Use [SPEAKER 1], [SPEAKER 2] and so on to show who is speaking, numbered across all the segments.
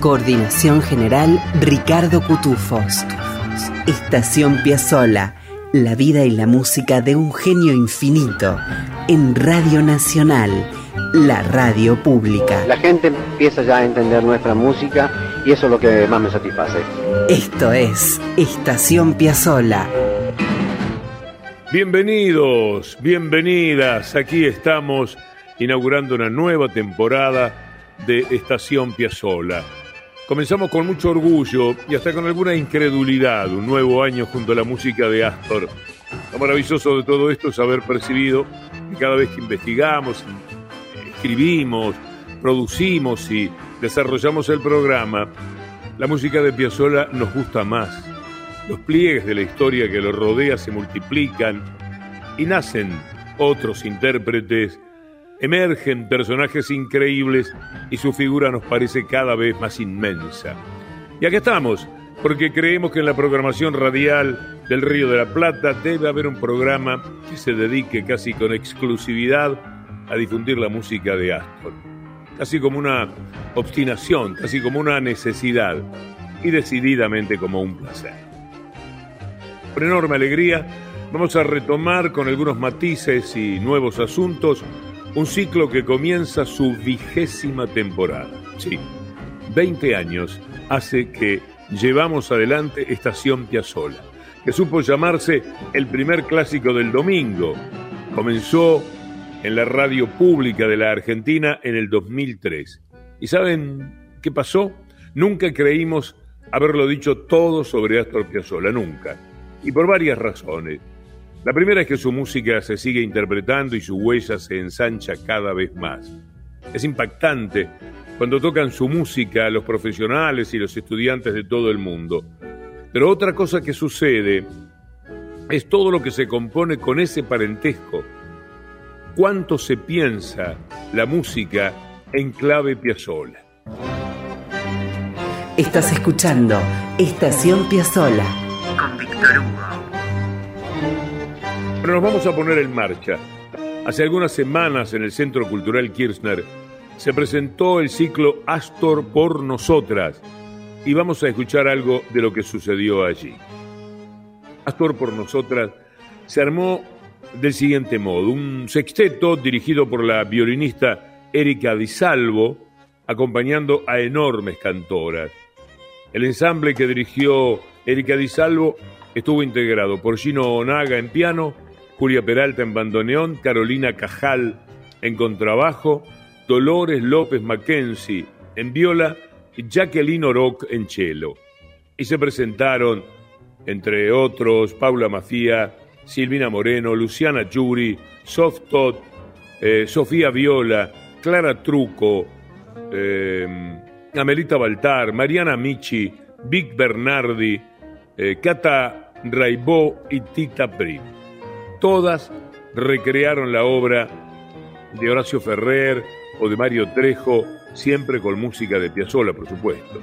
[SPEAKER 1] Coordinación general Ricardo Cutufos. Estación Piazzola, la vida y la música de un genio infinito en Radio Nacional, la radio pública.
[SPEAKER 2] La gente empieza ya a entender nuestra música y eso es lo que más me satisface.
[SPEAKER 1] Esto es Estación Piazzola.
[SPEAKER 3] Bienvenidos, bienvenidas. Aquí estamos inaugurando una nueva temporada de Estación Piazzola. Comenzamos con mucho orgullo y hasta con alguna incredulidad un nuevo año junto a la música de Astor. Lo maravilloso de todo esto es haber percibido que cada vez que investigamos, escribimos, producimos y desarrollamos el programa, la música de Piazzolla nos gusta más. Los pliegues de la historia que lo rodea se multiplican y nacen otros intérpretes Emergen personajes increíbles y su figura nos parece cada vez más inmensa. Y aquí estamos, porque creemos que en la programación radial del Río de la Plata debe haber un programa que se dedique casi con exclusividad a difundir la música de Astor. Casi como una obstinación, casi como una necesidad y decididamente como un placer. Con enorme alegría vamos a retomar con algunos matices y nuevos asuntos un ciclo que comienza su vigésima temporada. Sí, 20 años hace que llevamos adelante Estación Piazzola, que supo llamarse el primer clásico del domingo. Comenzó en la radio pública de la Argentina en el 2003. ¿Y saben qué pasó? Nunca creímos haberlo dicho todo sobre Astor Piazzolla, nunca. Y por varias razones. La primera es que su música se sigue interpretando y su huella se ensancha cada vez más. Es impactante cuando tocan su música los profesionales y los estudiantes de todo el mundo. Pero otra cosa que sucede es todo lo que se compone con ese parentesco. ¿Cuánto se piensa la música en clave Piazzolla?
[SPEAKER 1] Estás escuchando Estación Piazzola con Víctor Hugo.
[SPEAKER 3] Pero nos vamos a poner en marcha. Hace algunas semanas en el Centro Cultural Kirchner se presentó el ciclo Astor por Nosotras y vamos a escuchar algo de lo que sucedió allí. Astor por Nosotras se armó del siguiente modo, un sexteto dirigido por la violinista Erika Di Salvo, acompañando a enormes cantoras. El ensamble que dirigió Erika Di Salvo estuvo integrado por Gino Onaga en piano, Julia Peralta en bandoneón, Carolina Cajal en contrabajo, Dolores López Mackenzie en viola y Jacqueline Oroc en cello. Y se presentaron, entre otros, Paula Mafía, Silvina Moreno, Luciana Yuri, Soft Todd, eh, Sofía Viola, Clara Truco, eh, Amelita Baltar, Mariana Michi, Vic Bernardi, eh, Cata Raibó y Tita Pri todas recrearon la obra de Horacio Ferrer o de Mario Trejo, siempre con música de Piazzolla, por supuesto.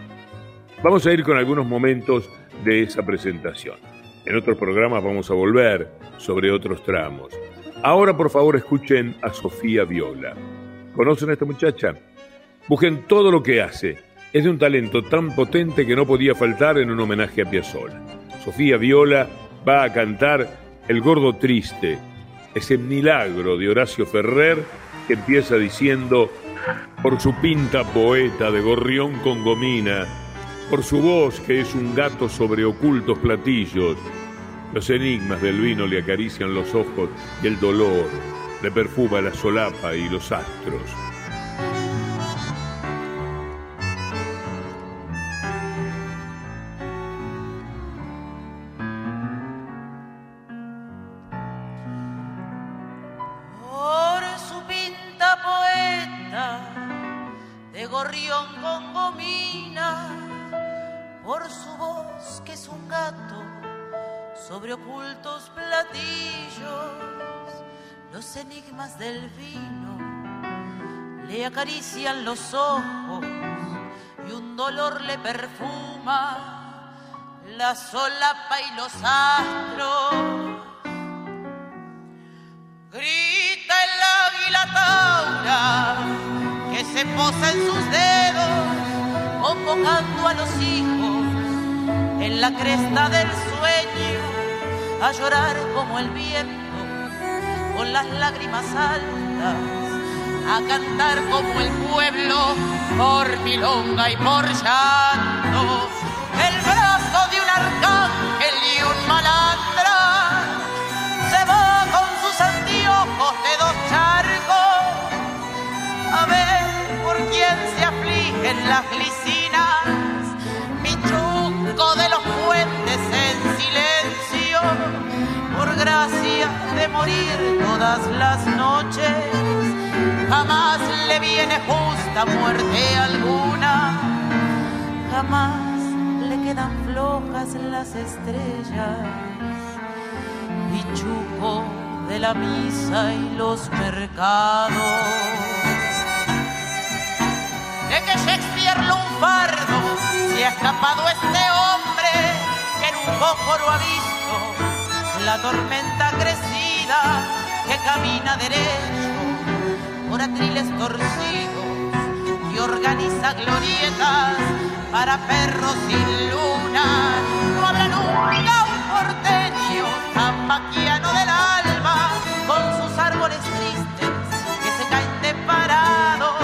[SPEAKER 3] Vamos a ir con algunos momentos de esa presentación. En otros programas vamos a volver sobre otros tramos. Ahora, por favor, escuchen a Sofía Viola. ¿Conocen a esta muchacha? Busquen todo lo que hace. Es de un talento tan potente que no podía faltar en un homenaje a Piazzolla. Sofía Viola va a cantar el gordo triste, ese milagro de Horacio Ferrer que empieza diciendo, por su pinta poeta de gorrión con gomina, por su voz que es un gato sobre ocultos platillos, los enigmas del vino le acarician los ojos y el dolor le perfuma la solapa y los astros.
[SPEAKER 4] Ocultos platillos los enigmas del vino le acarician los ojos y un dolor le perfuma la solapa y los astros. Grita el águila taura que se posa en sus dedos, convocando a los hijos en la cresta del sueño a llorar como el viento con las lágrimas altas, a cantar como el pueblo por milonga y por llanto. El brazo de un arcángel y un malandra se va con sus anteojos de dos charcos a ver por quién se afligen las glicinas, gracia de morir todas las noches, jamás le viene justa muerte alguna, jamás le quedan flojas las estrellas, bichuco de la misa y los mercados. De que Shakespeare lunfardo se ha escapado este hombre que en un poco lo ha visto la tormenta crecida que camina derecho por atriles torcidos y organiza glorietas para perros sin luna. No habrá nunca un porteño tan maquiano del alma con sus árboles tristes que se caen de parados.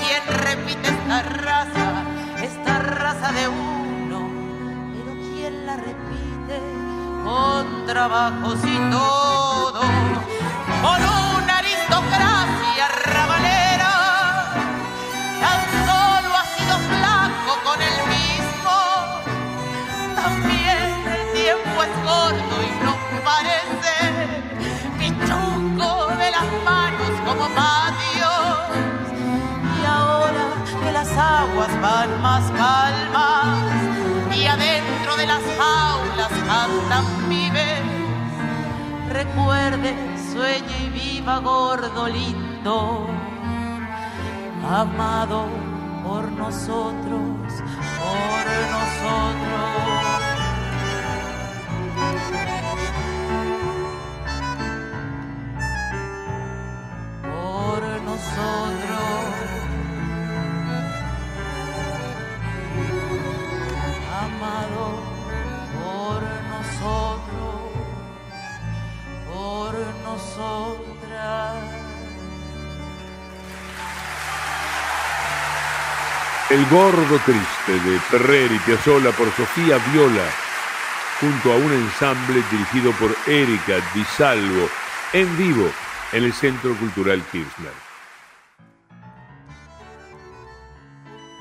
[SPEAKER 4] ¿Quién repite esta raza, esta raza de uno? Pero ¿quién la repite? con trabajos y todo, con una aristocracia rabalera, tan solo ha sido flaco con el mismo, también el tiempo es corto y no parece. Pichuco de las manos como patios, y ahora que las aguas van más calmas, adentro de las jaulas cantan vive. Recuerde, sueñe y viva gordo lindo, amado por nosotros, por nosotros.
[SPEAKER 3] El gordo triste de Ferrer y Piazzolla por Sofía Viola, junto a un ensamble dirigido por Erika Di Salvo, en vivo en el Centro Cultural Kirchner.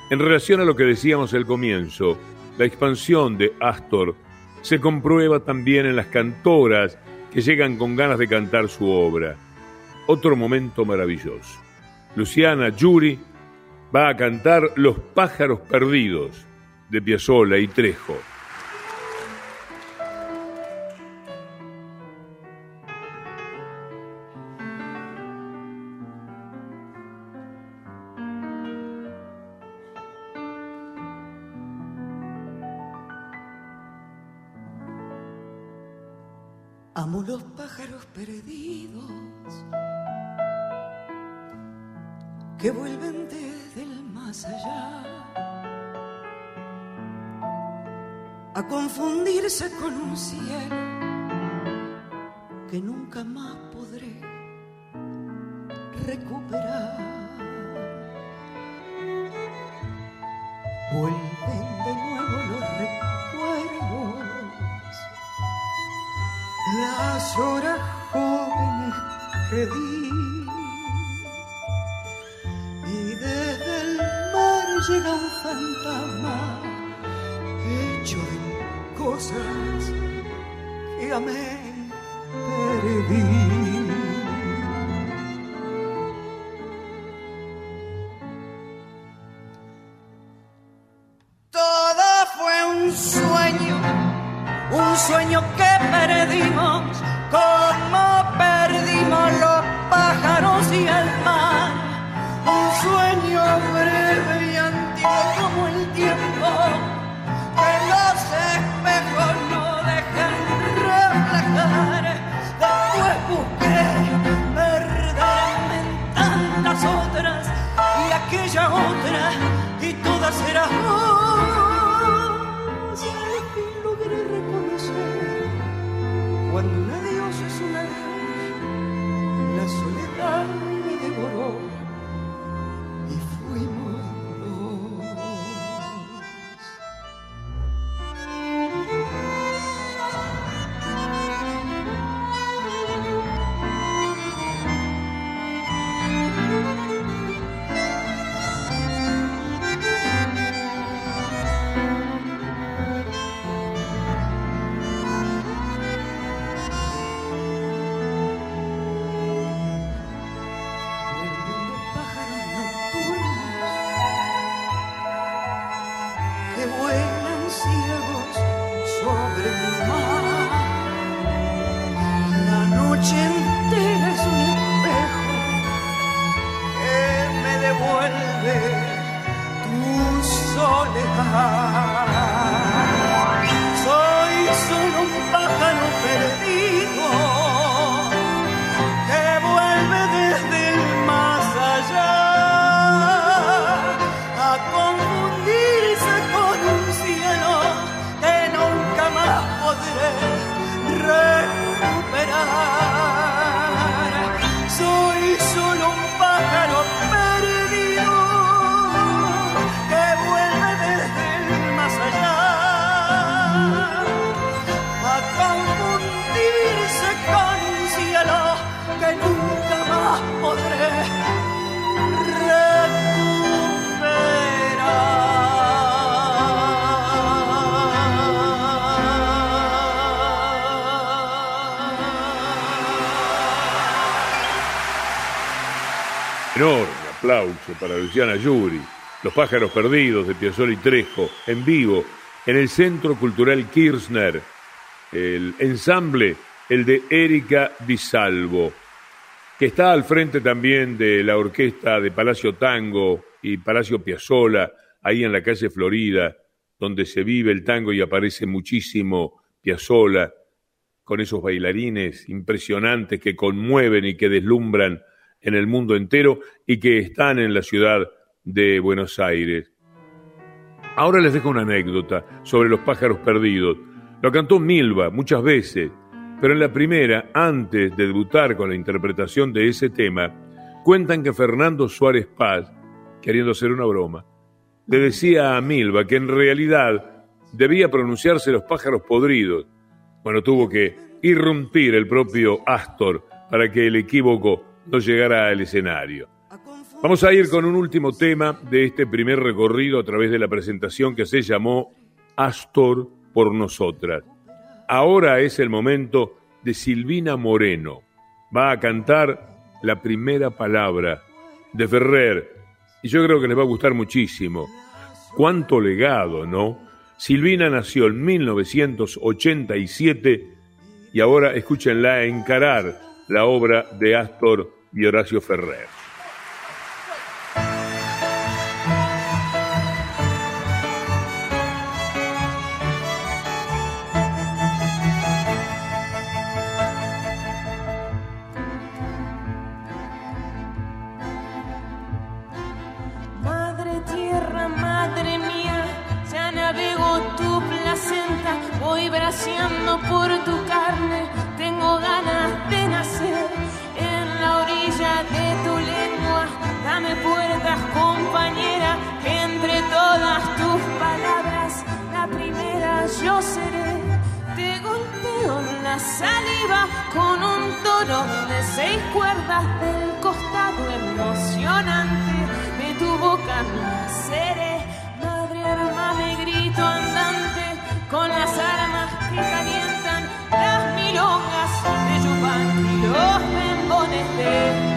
[SPEAKER 3] En relación a lo que decíamos al comienzo, la expansión de Astor se comprueba también en las cantoras que llegan con ganas de cantar su obra. Otro momento maravilloso. Luciana Yuri va a cantar Los pájaros perdidos de Piazzolla y Trejo.
[SPEAKER 5] Que nunca más podré recuperar. Vuelven de nuevo los recuerdos las horas jóvenes que di y desde el mar llega un fantasma hecho de cosas que amé perdí
[SPEAKER 3] Para Luciana Yuri, Los pájaros perdidos de Piazzolla y Trejo, en vivo, en el Centro Cultural Kirchner. El ensamble, el de Erika Di Salvo, que está al frente también de la orquesta de Palacio Tango y Palacio Piazzolla, ahí en la calle Florida, donde se vive el tango y aparece muchísimo Piazzolla, con esos bailarines impresionantes que conmueven y que deslumbran en el mundo entero y que están en la ciudad de Buenos Aires. Ahora les dejo una anécdota sobre los pájaros perdidos. Lo cantó Milva muchas veces, pero en la primera, antes de debutar con la interpretación de ese tema, cuentan que Fernando Suárez Paz, queriendo hacer una broma, le decía a Milva que en realidad debía pronunciarse los pájaros podridos. Bueno, tuvo que irrumpir el propio Astor para que el equívoco no llegara al escenario. Vamos a ir con un último tema de este primer recorrido a través de la presentación que se llamó Astor por nosotras. Ahora es el momento de Silvina Moreno. Va a cantar la primera palabra de Ferrer. Y yo creo que les va a gustar muchísimo. Cuánto legado, ¿no? Silvina nació en 1987 y ahora escúchenla encarar la obra de Astor y Horacio Ferrer.
[SPEAKER 6] Madre tierra, yo seré. Te golpeo la saliva con un toro de seis cuerdas del costado emocionante de tu boca naceré. Madre armame grito andante con las armas que calientan las milongas de Yupan y los membones de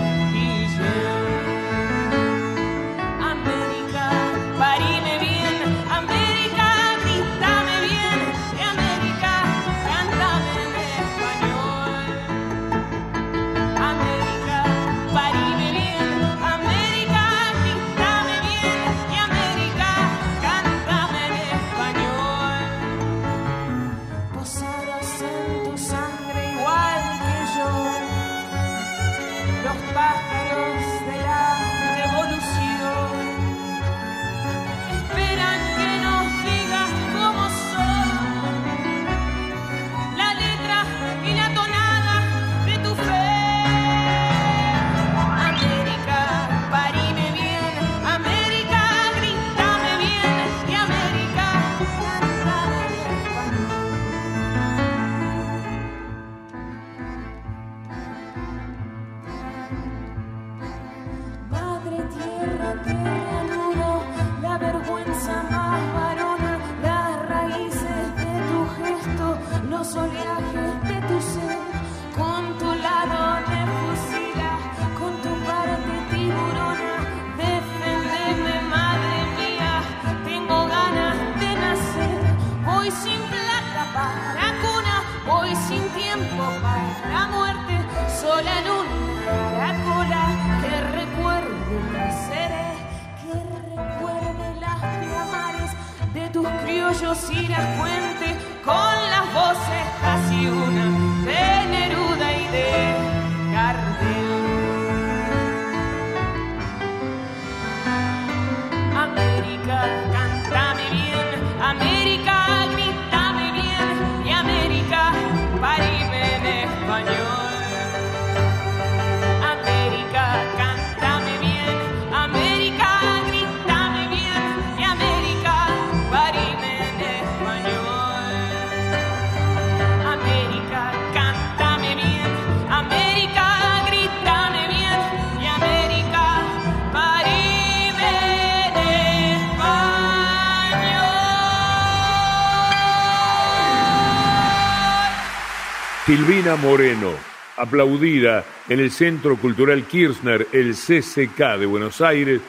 [SPEAKER 3] Silvina Moreno, aplaudida en el Centro Cultural Kirchner, el CCK de Buenos Aires,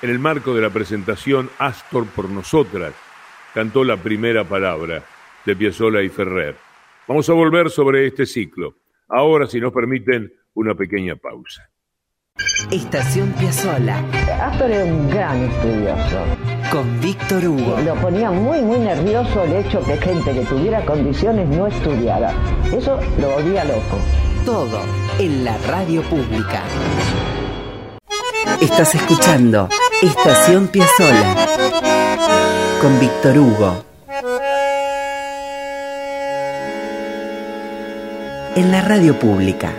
[SPEAKER 3] en el marco de la presentación Astor por Nosotras, cantó la primera palabra de Piazzolla y Ferrer. Vamos a volver sobre este ciclo. Ahora, si nos permiten, una pequeña pausa.
[SPEAKER 1] Estación Piazzola
[SPEAKER 7] Astor era un gran estudioso.
[SPEAKER 1] Con Víctor Hugo.
[SPEAKER 7] Lo ponía muy, muy nervioso el hecho que gente que tuviera condiciones no estudiara. Eso lo volvía loco.
[SPEAKER 1] Todo en la radio pública. Estás escuchando Estación Piazzola con Víctor Hugo. En la radio pública.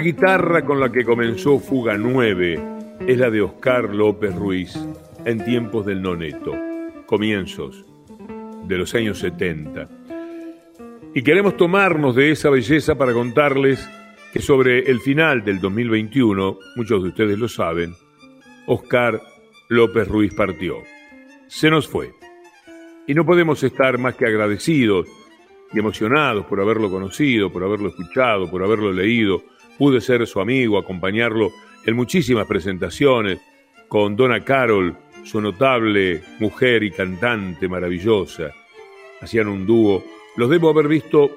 [SPEAKER 3] La guitarra con la que comenzó Fuga 9 es la de Oscar López Ruiz en tiempos del noneto, comienzos de los años 70. Y queremos tomarnos de esa belleza para contarles que sobre el final del 2021, muchos de ustedes lo saben, Oscar López Ruiz partió. Se nos fue. Y no podemos estar más que agradecidos y emocionados por haberlo conocido, por haberlo escuchado, por haberlo leído. Pude ser su amigo, acompañarlo en muchísimas presentaciones con Donna Carol, su notable mujer y cantante maravillosa. Hacían un dúo. Los debo haber visto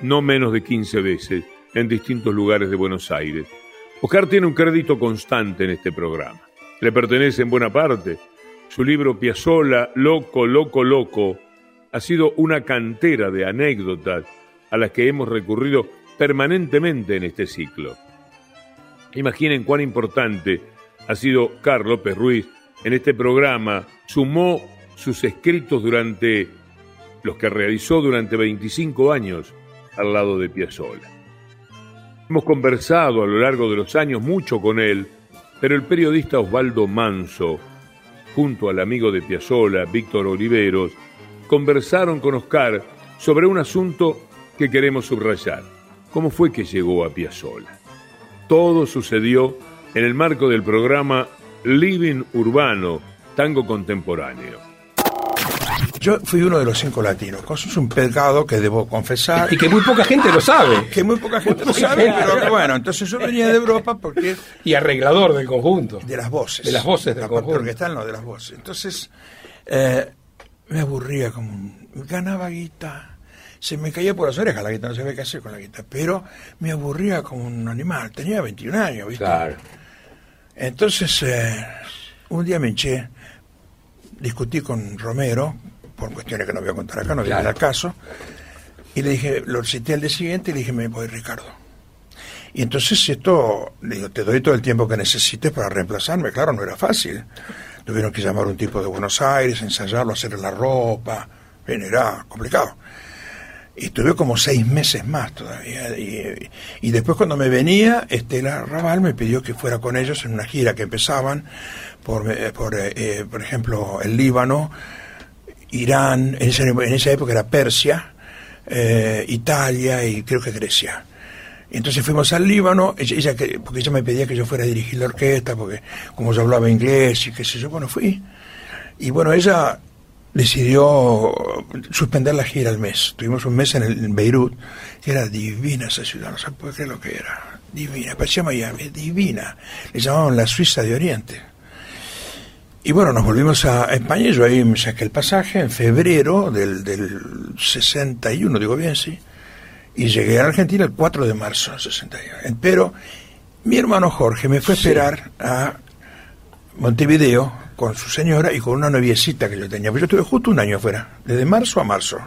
[SPEAKER 3] no menos de 15 veces en distintos lugares de Buenos Aires. Oscar tiene un crédito constante en este programa. Le pertenece en buena parte. Su libro Piazzola, Loco, Loco, Loco, ha sido una cantera de anécdotas a las que hemos recurrido permanentemente en este ciclo. Imaginen cuán importante ha sido Carlos López Ruiz en este programa. Sumó sus escritos durante los que realizó durante 25 años al lado de Piazzolla. Hemos conversado a lo largo de los años mucho con él, pero el periodista Osvaldo Manso, junto al amigo de Piazzolla, Víctor Oliveros, conversaron con Oscar sobre un asunto que queremos subrayar. ¿Cómo fue que llegó a Piazzolla? Todo sucedió en el marco del programa Living Urbano, Tango Contemporáneo.
[SPEAKER 8] Yo fui uno de los cinco latinos, cosa es un pecado que debo confesar.
[SPEAKER 9] Y que muy poca gente lo sabe.
[SPEAKER 8] Que muy poca gente lo sabe, pero bueno, entonces yo venía de Europa porque...
[SPEAKER 9] Y arreglador del conjunto.
[SPEAKER 8] De las voces.
[SPEAKER 9] De las voces del
[SPEAKER 8] La
[SPEAKER 9] conjunto.
[SPEAKER 8] parte orquestal, no, de las voces. Entonces, eh, me aburría como un... Ganaba guita, se me caía por las orejas la guita, no sabía qué hacer con la guita, pero me aburría como un animal. Tenía 21 años, ¿viste?
[SPEAKER 9] Claro.
[SPEAKER 8] Entonces, eh, un día me eché, discutí con Romero, por cuestiones que no voy a contar acá, no viene
[SPEAKER 9] Claro.
[SPEAKER 8] al caso, y le dije, lo cité al día siguiente y le dije, me voy, Ricardo. Y entonces esto, le digo, te doy todo el tiempo que necesites para reemplazarme. Claro, no era fácil. Tuvieron que llamar a un tipo de Buenos Aires, ensayarlo, hacerle la ropa. Bien, era complicado. Estuve como seis meses más todavía. Y, y después cuando me venía, Estela Raval me pidió que fuera con ellos en una gira que empezaban por, eh, por, eh, eh, por ejemplo, el Líbano, Irán, en esa, en esa época era Persia, eh, Italia y creo que Grecia. Entonces fuimos al Líbano, ella, ella que- porque ella me pedía que yo fuera a dirigir la orquesta, porque como yo hablaba inglés y qué sé yo, bueno, fui. Y bueno, ella decidió suspender la gira al mes. Tuvimos un mes en, el, en Beirut, que era divina esa ciudad, no se puede creer lo que era. Divina, parecía Miami, divina. Le llamaban la Suiza de Oriente. Y bueno, nos volvimos a España y yo ahí me saqué el pasaje en febrero del, del 61, digo bien, sí. Y llegué a Argentina el 4 de marzo del 61. Pero mi hermano Jorge me fue a esperar a Montevideo con su señora y con una noviecita que yo tenía. Pues yo estuve justo un año afuera, desde marzo a marzo.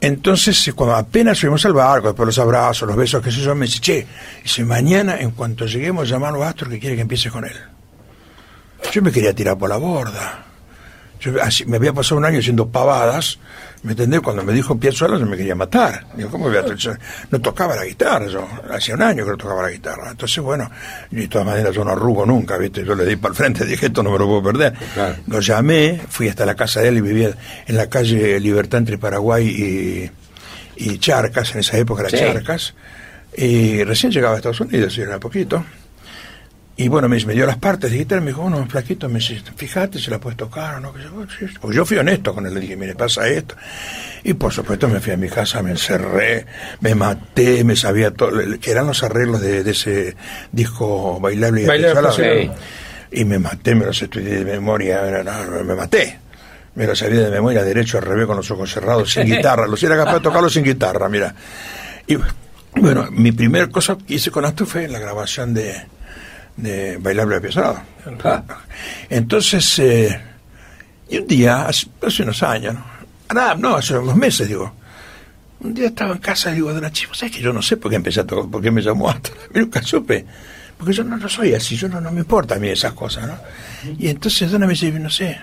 [SPEAKER 8] Entonces, cuando apenas subimos al barco, después los abrazos, los besos, qué sé yo, me dice, che, mañana, en cuanto lleguemos, llamamos a Astor que quiere que empiece con él. Yo me quería tirar por la borda. Yo, así, me había pasado un año haciendo pavadas, ¿me entendés? Cuando me dijo Piazzolla yo me quería matar. Digo, ¿cómo voy a No tocaba la guitarra, yo hacía un año que no tocaba la guitarra. Entonces, bueno, y de todas maneras yo no arrugo nunca, ¿viste? Yo le di para el frente, dije, esto no me lo puedo perder.
[SPEAKER 9] Claro.
[SPEAKER 8] Lo llamé, fui hasta la casa de él y vivía en la calle Libertad entre Paraguay y, y Charcas, en esa época era
[SPEAKER 9] Sí.
[SPEAKER 8] Charcas. Y recién llegaba a Estados Unidos, era poquito. Y bueno, me, me dio las partes de guitarra, me dijo, bueno, flaquito, me dice, fíjate si la puedes tocar o no. Que yo, "Oh, sí". Pues yo fui honesto con él, le dije, mire, pasa esto. Y por supuesto me fui a mi casa, me encerré, me maté, me sabía todo, que eran los arreglos de, de ese disco bailable y
[SPEAKER 9] Bailable,
[SPEAKER 8] apiezalado.
[SPEAKER 9] sí.
[SPEAKER 8] Y me maté, me los estudié de memoria, me maté. Me lo sabía de memoria, derecho al revés, con los ojos cerrados, sin guitarra. Los era capaz de tocarlo sin guitarra, mira. Y bueno, mi primer cosa que hice con esto fue la grabación de, de Bailable Pesado. Entonces, eh, y un día, hace, hace unos años, ¿no? Ah, no, hace unos meses, digo. Un día estaba en casa, digo, de una chica, ¿sabes que yo no sé por qué empecé a tocar, por qué me llamó hasta? Nunca supe. Porque yo no, no soy así, yo no, no me importa a mí esas cosas, ¿no? Y entonces Donna me dice, no sé,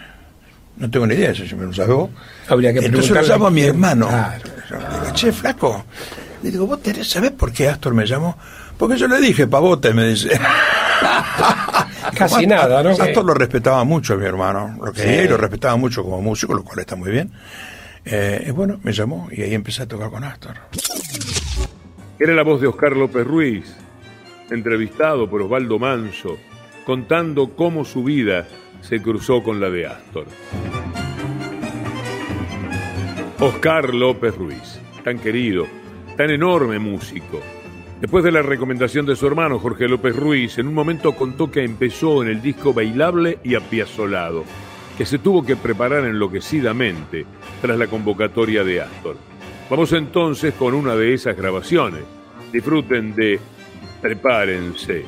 [SPEAKER 8] no tengo ni idea, eso si me lo sabe vos.
[SPEAKER 9] Habría que
[SPEAKER 8] Entonces lo llamo a mi hermano.
[SPEAKER 9] Claro.
[SPEAKER 8] Le digo, che, flaco. Le digo, ¿vos tenés, sabés por qué Astor me llamó? Porque yo le dije, pavote, me dice.
[SPEAKER 9] Casi nada, ¿no?
[SPEAKER 8] Astor lo respetaba mucho, mi hermano. Lo quería
[SPEAKER 9] Sí.
[SPEAKER 8] y lo respetaba mucho como músico, lo cual está muy bien. Eh, y bueno, me llamó y ahí empecé a tocar con Astor.
[SPEAKER 3] Era la voz de Oscar López Ruiz, entrevistado por Osvaldo Manso, contando cómo su vida se cruzó con la de Astor. Oscar López Ruiz, tan querido, tan enorme músico. Después de la recomendación de su hermano Jorge López Ruiz, en un momento contó que empezó en el disco bailable y apiazolado, que se tuvo que preparar enloquecidamente tras la convocatoria de Astor. Vamos entonces con una de esas grabaciones. Disfruten de Prepárense.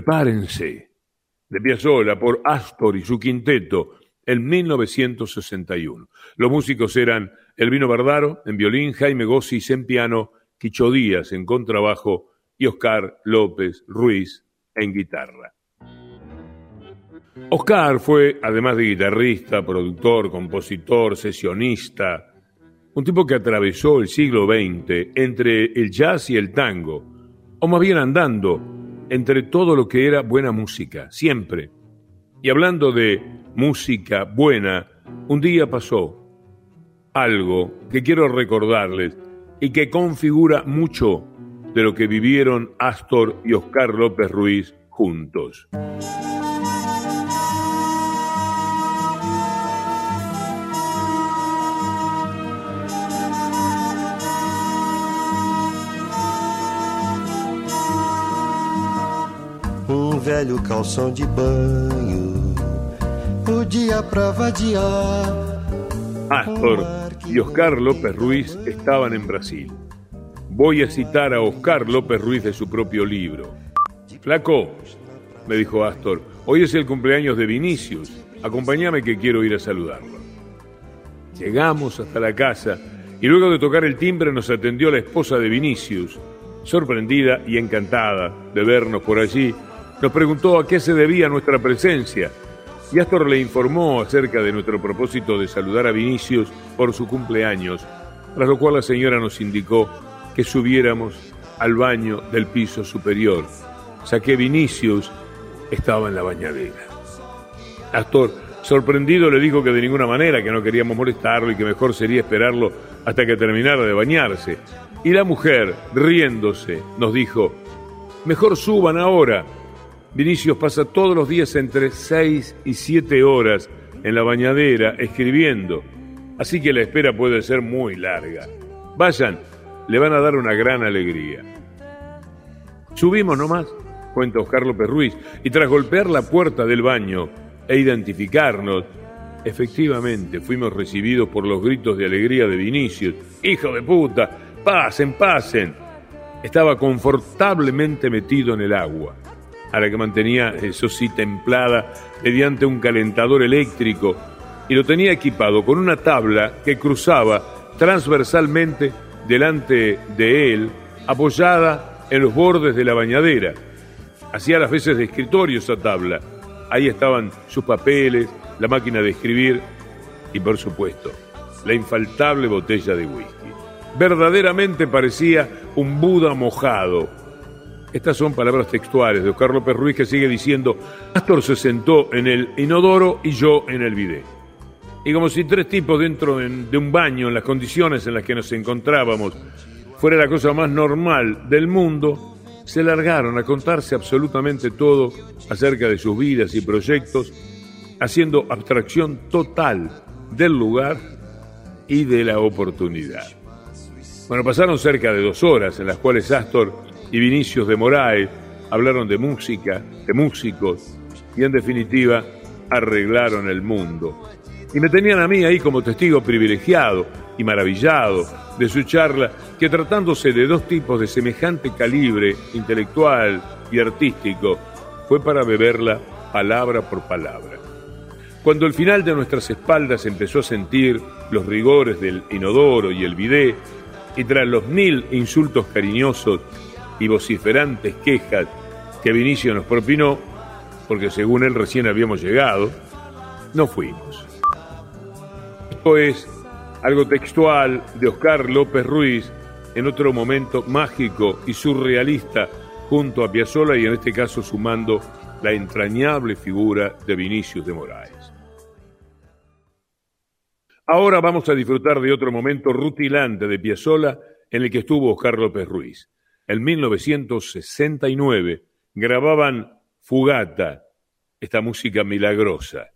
[SPEAKER 3] Prepárense, de Piazzolla por Astor y su quinteto en 1961. Los músicos eran Elvino Bardaro en violín, Jaime Gossis en piano, Quicho Díaz en contrabajo y Oscar López Ruiz en guitarra. Oscar fue, además de guitarrista, productor, compositor, sesionista, un tipo que atravesó el siglo XX entre el jazz y el tango, o más bien andando entre todo lo que era buena música, siempre. Y hablando de música buena, un día pasó algo que quiero recordarles y que configura mucho de lo que vivieron Astor y Oscar López Ruiz juntos.
[SPEAKER 10] Velho calção de banho, o dia pra vadiar.
[SPEAKER 3] Astor y Oscar López Ruiz estaban en Brasil. Voy a citar a Oscar López Ruiz de su propio libro. Flaco, me dijo Astor, hoy es el cumpleaños de Vinicius. Acompáñame que quiero ir a saludarlo. Llegamos hasta la casa y luego de tocar el timbre nos atendió la esposa de Vinicius. Sorprendida y encantada de vernos por allí, nos preguntó a qué se debía nuestra presencia y Astor le informó acerca de nuestro propósito de saludar a Vinicius por su cumpleaños, tras lo cual la señora nos indicó que subiéramos al baño del piso superior, ya que Vinicius estaba en la bañadera. Astor, sorprendido, le dijo que de ninguna manera, que no queríamos molestarlo y que mejor sería esperarlo hasta que terminara de bañarse. Y la mujer, riéndose, nos dijo, mejor suban ahora, Vinicius pasa todos los días entre 6 y 7 horas en la bañadera escribiendo, así que la espera puede ser muy larga. Vayan, le van a dar una gran alegría. Subimos nomás, cuenta Oscar López Ruiz, y tras golpear la puerta del baño e identificarnos, efectivamente fuimos recibidos por los gritos de alegría de Vinicius. ¡Hijo de puta! ¡Pasen, pasen! Estaba confortablemente metido en el agua a la que mantenía, eso sí, templada mediante un calentador eléctrico y lo tenía equipado con una tabla que cruzaba transversalmente delante de él, apoyada en los bordes de la bañadera. Hacía las veces de escritorio esa tabla. Ahí estaban sus papeles, la máquina de escribir y, por supuesto, la infaltable botella de whisky. Verdaderamente parecía un Buda mojado, estas son palabras textuales de Oscar López Ruiz que sigue diciendo, Astor se sentó en el inodoro y yo en el bidet. Y como si tres tipos dentro de un baño, en las condiciones en las que nos encontrábamos, fuera la cosa más normal del mundo, se largaron a contarse absolutamente todo acerca de sus vidas y proyectos, haciendo abstracción total del lugar y de la oportunidad. Bueno, pasaron cerca de dos horas en las cuales Astor y Vinicius de Moraes hablaron de música, de músicos y en definitiva arreglaron el mundo. Y me tenían a mí ahí como testigo privilegiado y maravillado de su charla que tratándose de dos tipos de semejante calibre intelectual y artístico fue para beberla palabra por palabra. Cuando el final de nuestras espaldas empezó a sentir los rigores del inodoro y el bidé, y tras los mil insultos cariñosos y vociferantes quejas que Vinicio nos propinó, porque según él recién habíamos llegado, no fuimos. Esto es algo textual de Oscar López Ruiz en otro momento mágico y surrealista junto a Piazzolla y en este caso sumando la entrañable figura de Vinicius de Moraes. Ahora vamos a disfrutar de otro momento rutilante de Piazzolla en el que estuvo Oscar López Ruiz en 1969 grababan Fugata, esta música milagrosa.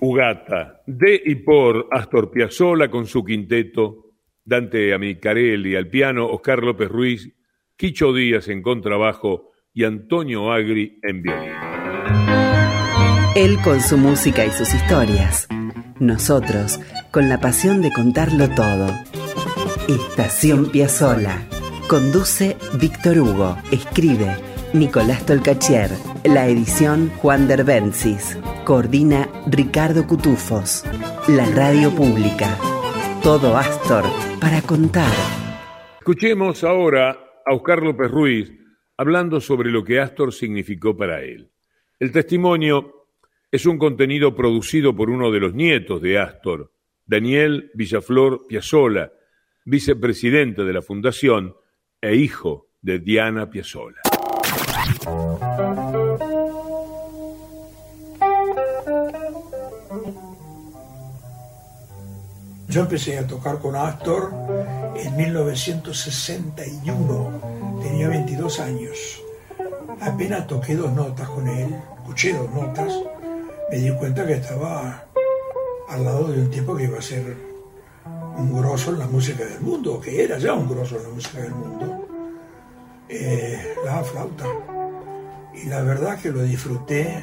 [SPEAKER 3] Ugata, de y por Astor Piazzolla con su quinteto, Dante Amicarelli al piano, Oscar López Ruiz, Quicho Díaz en contrabajo y Antonio Agri en violín.
[SPEAKER 1] Él con su música y sus historias. Nosotros con la pasión de contarlo todo. Estación Piazzola. Conduce Víctor Hugo. Escribe Nicolás Tolcachier. La edición Juan Derbencis. Coordina Ricardo Cutufos. La radio pública. Todo Astor para contar.
[SPEAKER 3] Escuchemos ahora a Oscar López Ruiz hablando sobre lo que Astor significó para él. El testimonio es un contenido producido por uno de los nietos de Astor, Daniel Villaflor Piazzola, vicepresidente de la fundación e hijo de Diana Piazzola.
[SPEAKER 8] Yo empecé a tocar con Astor en 1961, tenía 22 años. Apenas toqué dos notas con él, escuché dos notas, me di cuenta que estaba al lado de un tipo que iba a ser un grosso en la música del mundo, que era ya un grosso en la música del mundo, eh, la flauta. Y la verdad que lo disfruté,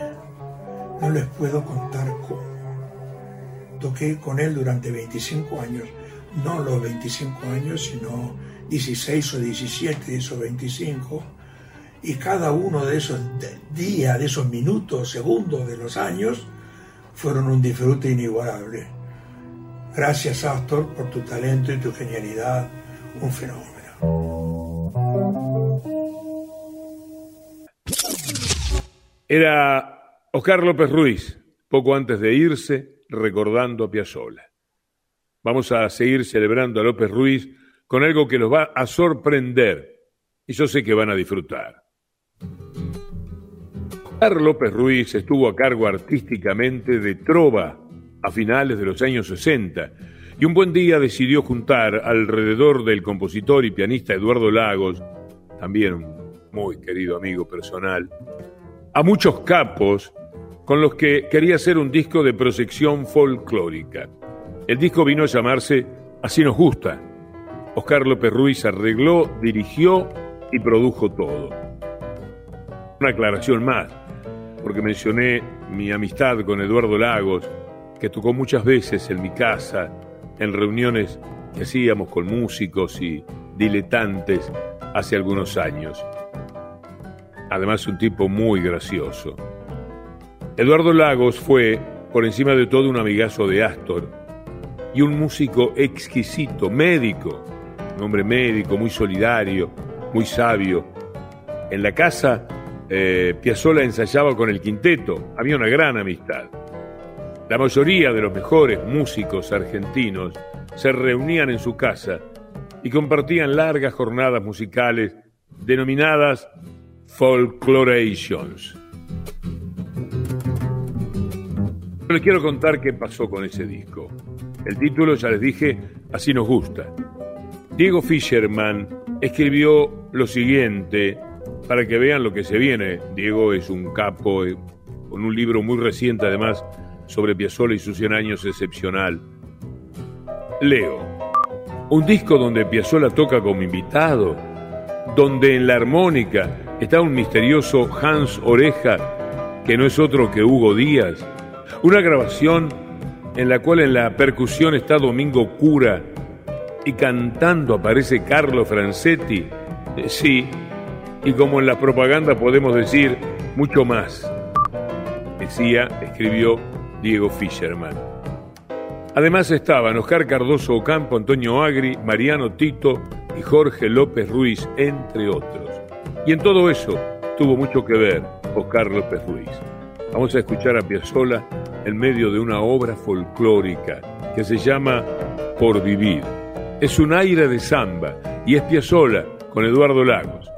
[SPEAKER 8] no les puedo contar cómo toqué con él durante 25 años, no los 25 años, sino 16 o 17 de esos 25, y cada uno de esos días, de esos minutos, segundos de los años, fueron un disfrute inigualable. Gracias, Astor, por tu talento y tu genialidad, un fenómeno.
[SPEAKER 3] Era Oscar López Ruiz, poco antes de irse, recordando a Piazzolla. Vamos a seguir celebrando a López Ruiz con algo que los va a sorprender y yo sé que van a disfrutar. Carlos López Ruiz estuvo a cargo artísticamente de Trova a finales de los años 60 y un buen día decidió juntar alrededor del compositor y pianista Eduardo Lagos, también un muy querido amigo personal, a muchos capos con los que quería hacer un disco de proyección folclórica. El disco vino a llamarse Así nos gusta. Oscar López Ruiz arregló, dirigió y produjo todo. Una aclaración más, porque mencioné mi amistad con Eduardo Lagos, que tocó muchas veces en mi casa, en reuniones que hacíamos con músicos y diletantes hace algunos años. Además, un tipo muy gracioso. Eduardo Lagos fue, por encima de todo, un amigazo de Astor y un músico exquisito, médico, un hombre médico, muy solidario, muy sabio. En la casa, eh, Piazzolla ensayaba con el quinteto, había una gran amistad. La mayoría de los mejores músicos argentinos se reunían en su casa y compartían largas jornadas musicales denominadas les quiero contar qué pasó con ese disco. El título, ya les dije, así nos gusta. Diego Fisherman escribió lo siguiente para que vean lo que se viene. Diego es un capo eh, con un libro muy reciente además sobre Piazzolla y sus 100 años excepcional. Leo. Un disco donde Piazzolla toca como invitado, donde en la armónica está un misterioso Hans Oreja que no es otro que Hugo Díaz una grabación en la cual en la percusión está Domingo Cura y cantando aparece Carlo Francetti. Eh, sí, y como en la propaganda podemos decir mucho más. Decía, escribió Diego Fischerman. Además estaban Oscar Cardoso Ocampo, Antonio Agri, Mariano Tito y Jorge López Ruiz, entre otros. Y en todo eso tuvo mucho que ver Oscar López Ruiz. Vamos a escuchar a Piazzolla en medio de una obra folclórica que se llama Por Vivir. Es un aire de samba y es Piazzolla con Eduardo Lagos.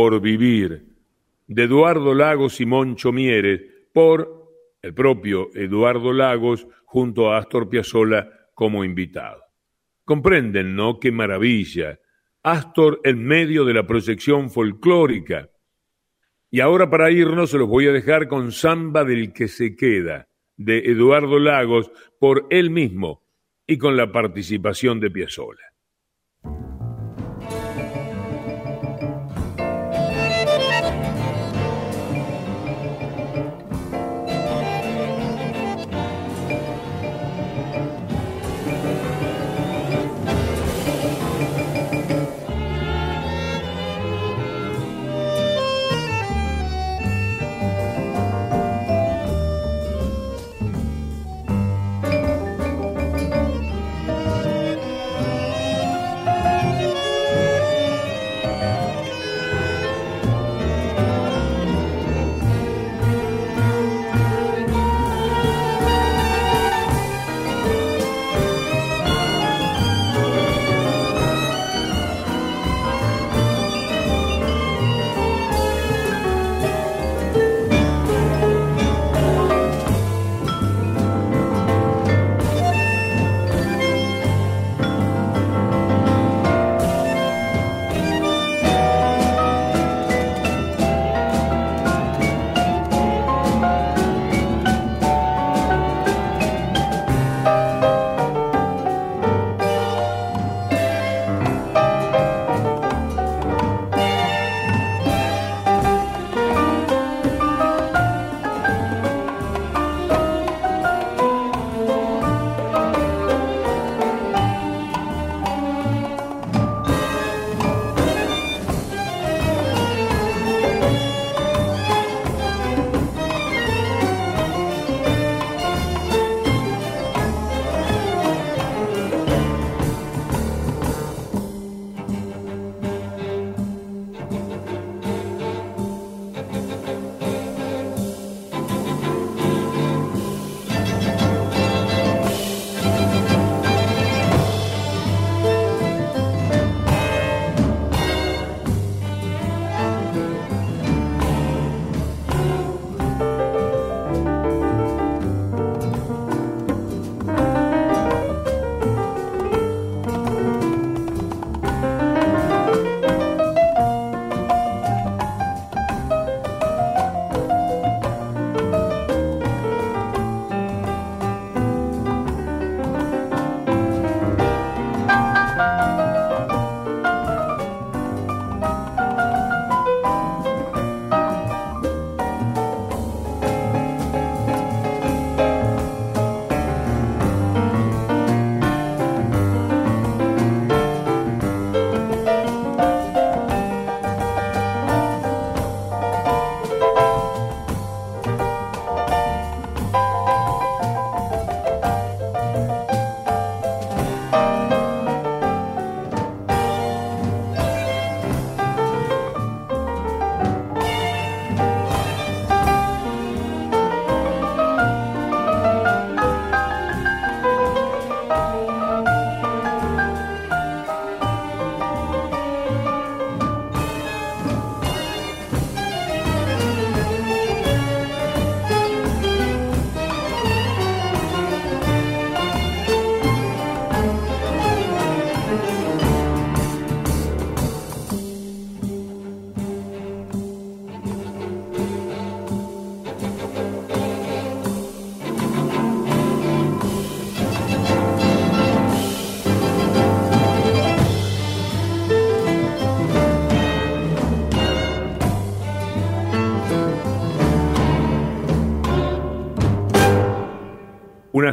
[SPEAKER 3] Por vivir, de Eduardo Lagos y Moncho Mieres, por el propio Eduardo Lagos junto a Astor Piazzolla como invitado. Comprenden, ¿no? Qué maravilla. Astor en medio de la proyección folclórica. Y ahora para irnos se los voy a dejar con Samba del que se queda, de Eduardo Lagos, por él mismo y con la participación de Piazzolla.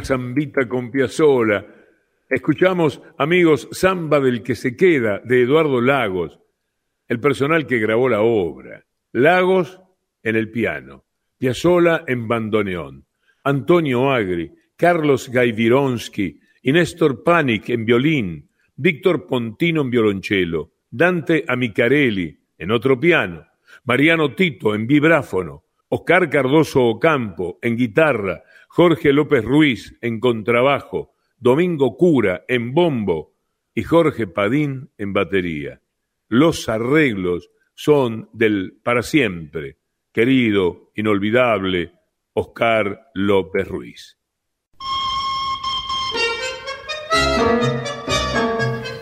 [SPEAKER 3] Zambita con Piazzola. Escuchamos, amigos, Zamba del que se queda, de Eduardo Lagos, el personal que grabó la obra. Lagos en el piano, Piazzola en bandoneón, Antonio Agri, Carlos Gaivironsky y Néstor Panic en violín, Víctor Pontino en violonchelo, Dante Amicarelli en otro piano, Mariano Tito en vibráfono, Oscar Cardoso Ocampo en guitarra, Jorge López Ruiz en contrabajo, Domingo Cura en bombo y Jorge Padín en batería. Los arreglos son del para siempre, querido, inolvidable Oscar López Ruiz.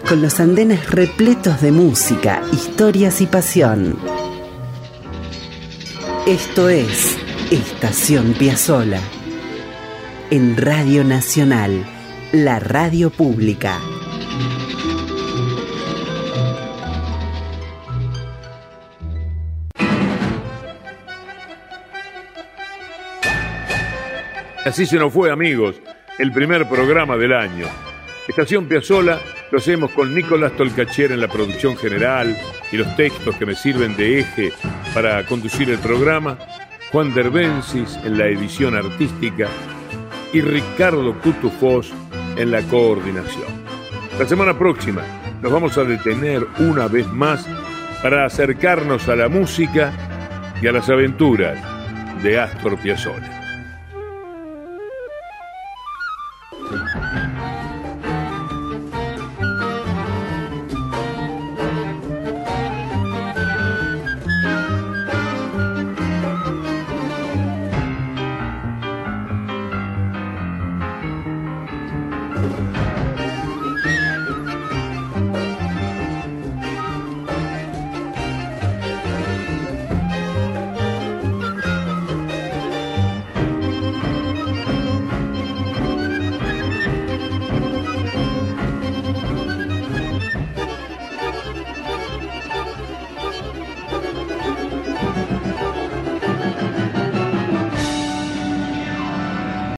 [SPEAKER 1] Con los andenes repletos de música, historias y pasión. Esto es Estación Piazzola. En Radio Nacional, la radio pública.
[SPEAKER 3] Así se nos fue, amigos, el primer programa del año. Estación Piazzola lo hacemos con Nicolás Tolcachier en la producción general y los textos que me sirven de eje para conducir el programa, Juan Derbensis en la edición artística y Ricardo Cutufós en la coordinación. La semana próxima nos vamos a detener una vez más para acercarnos a la música y a las aventuras de Astor Piazzolla.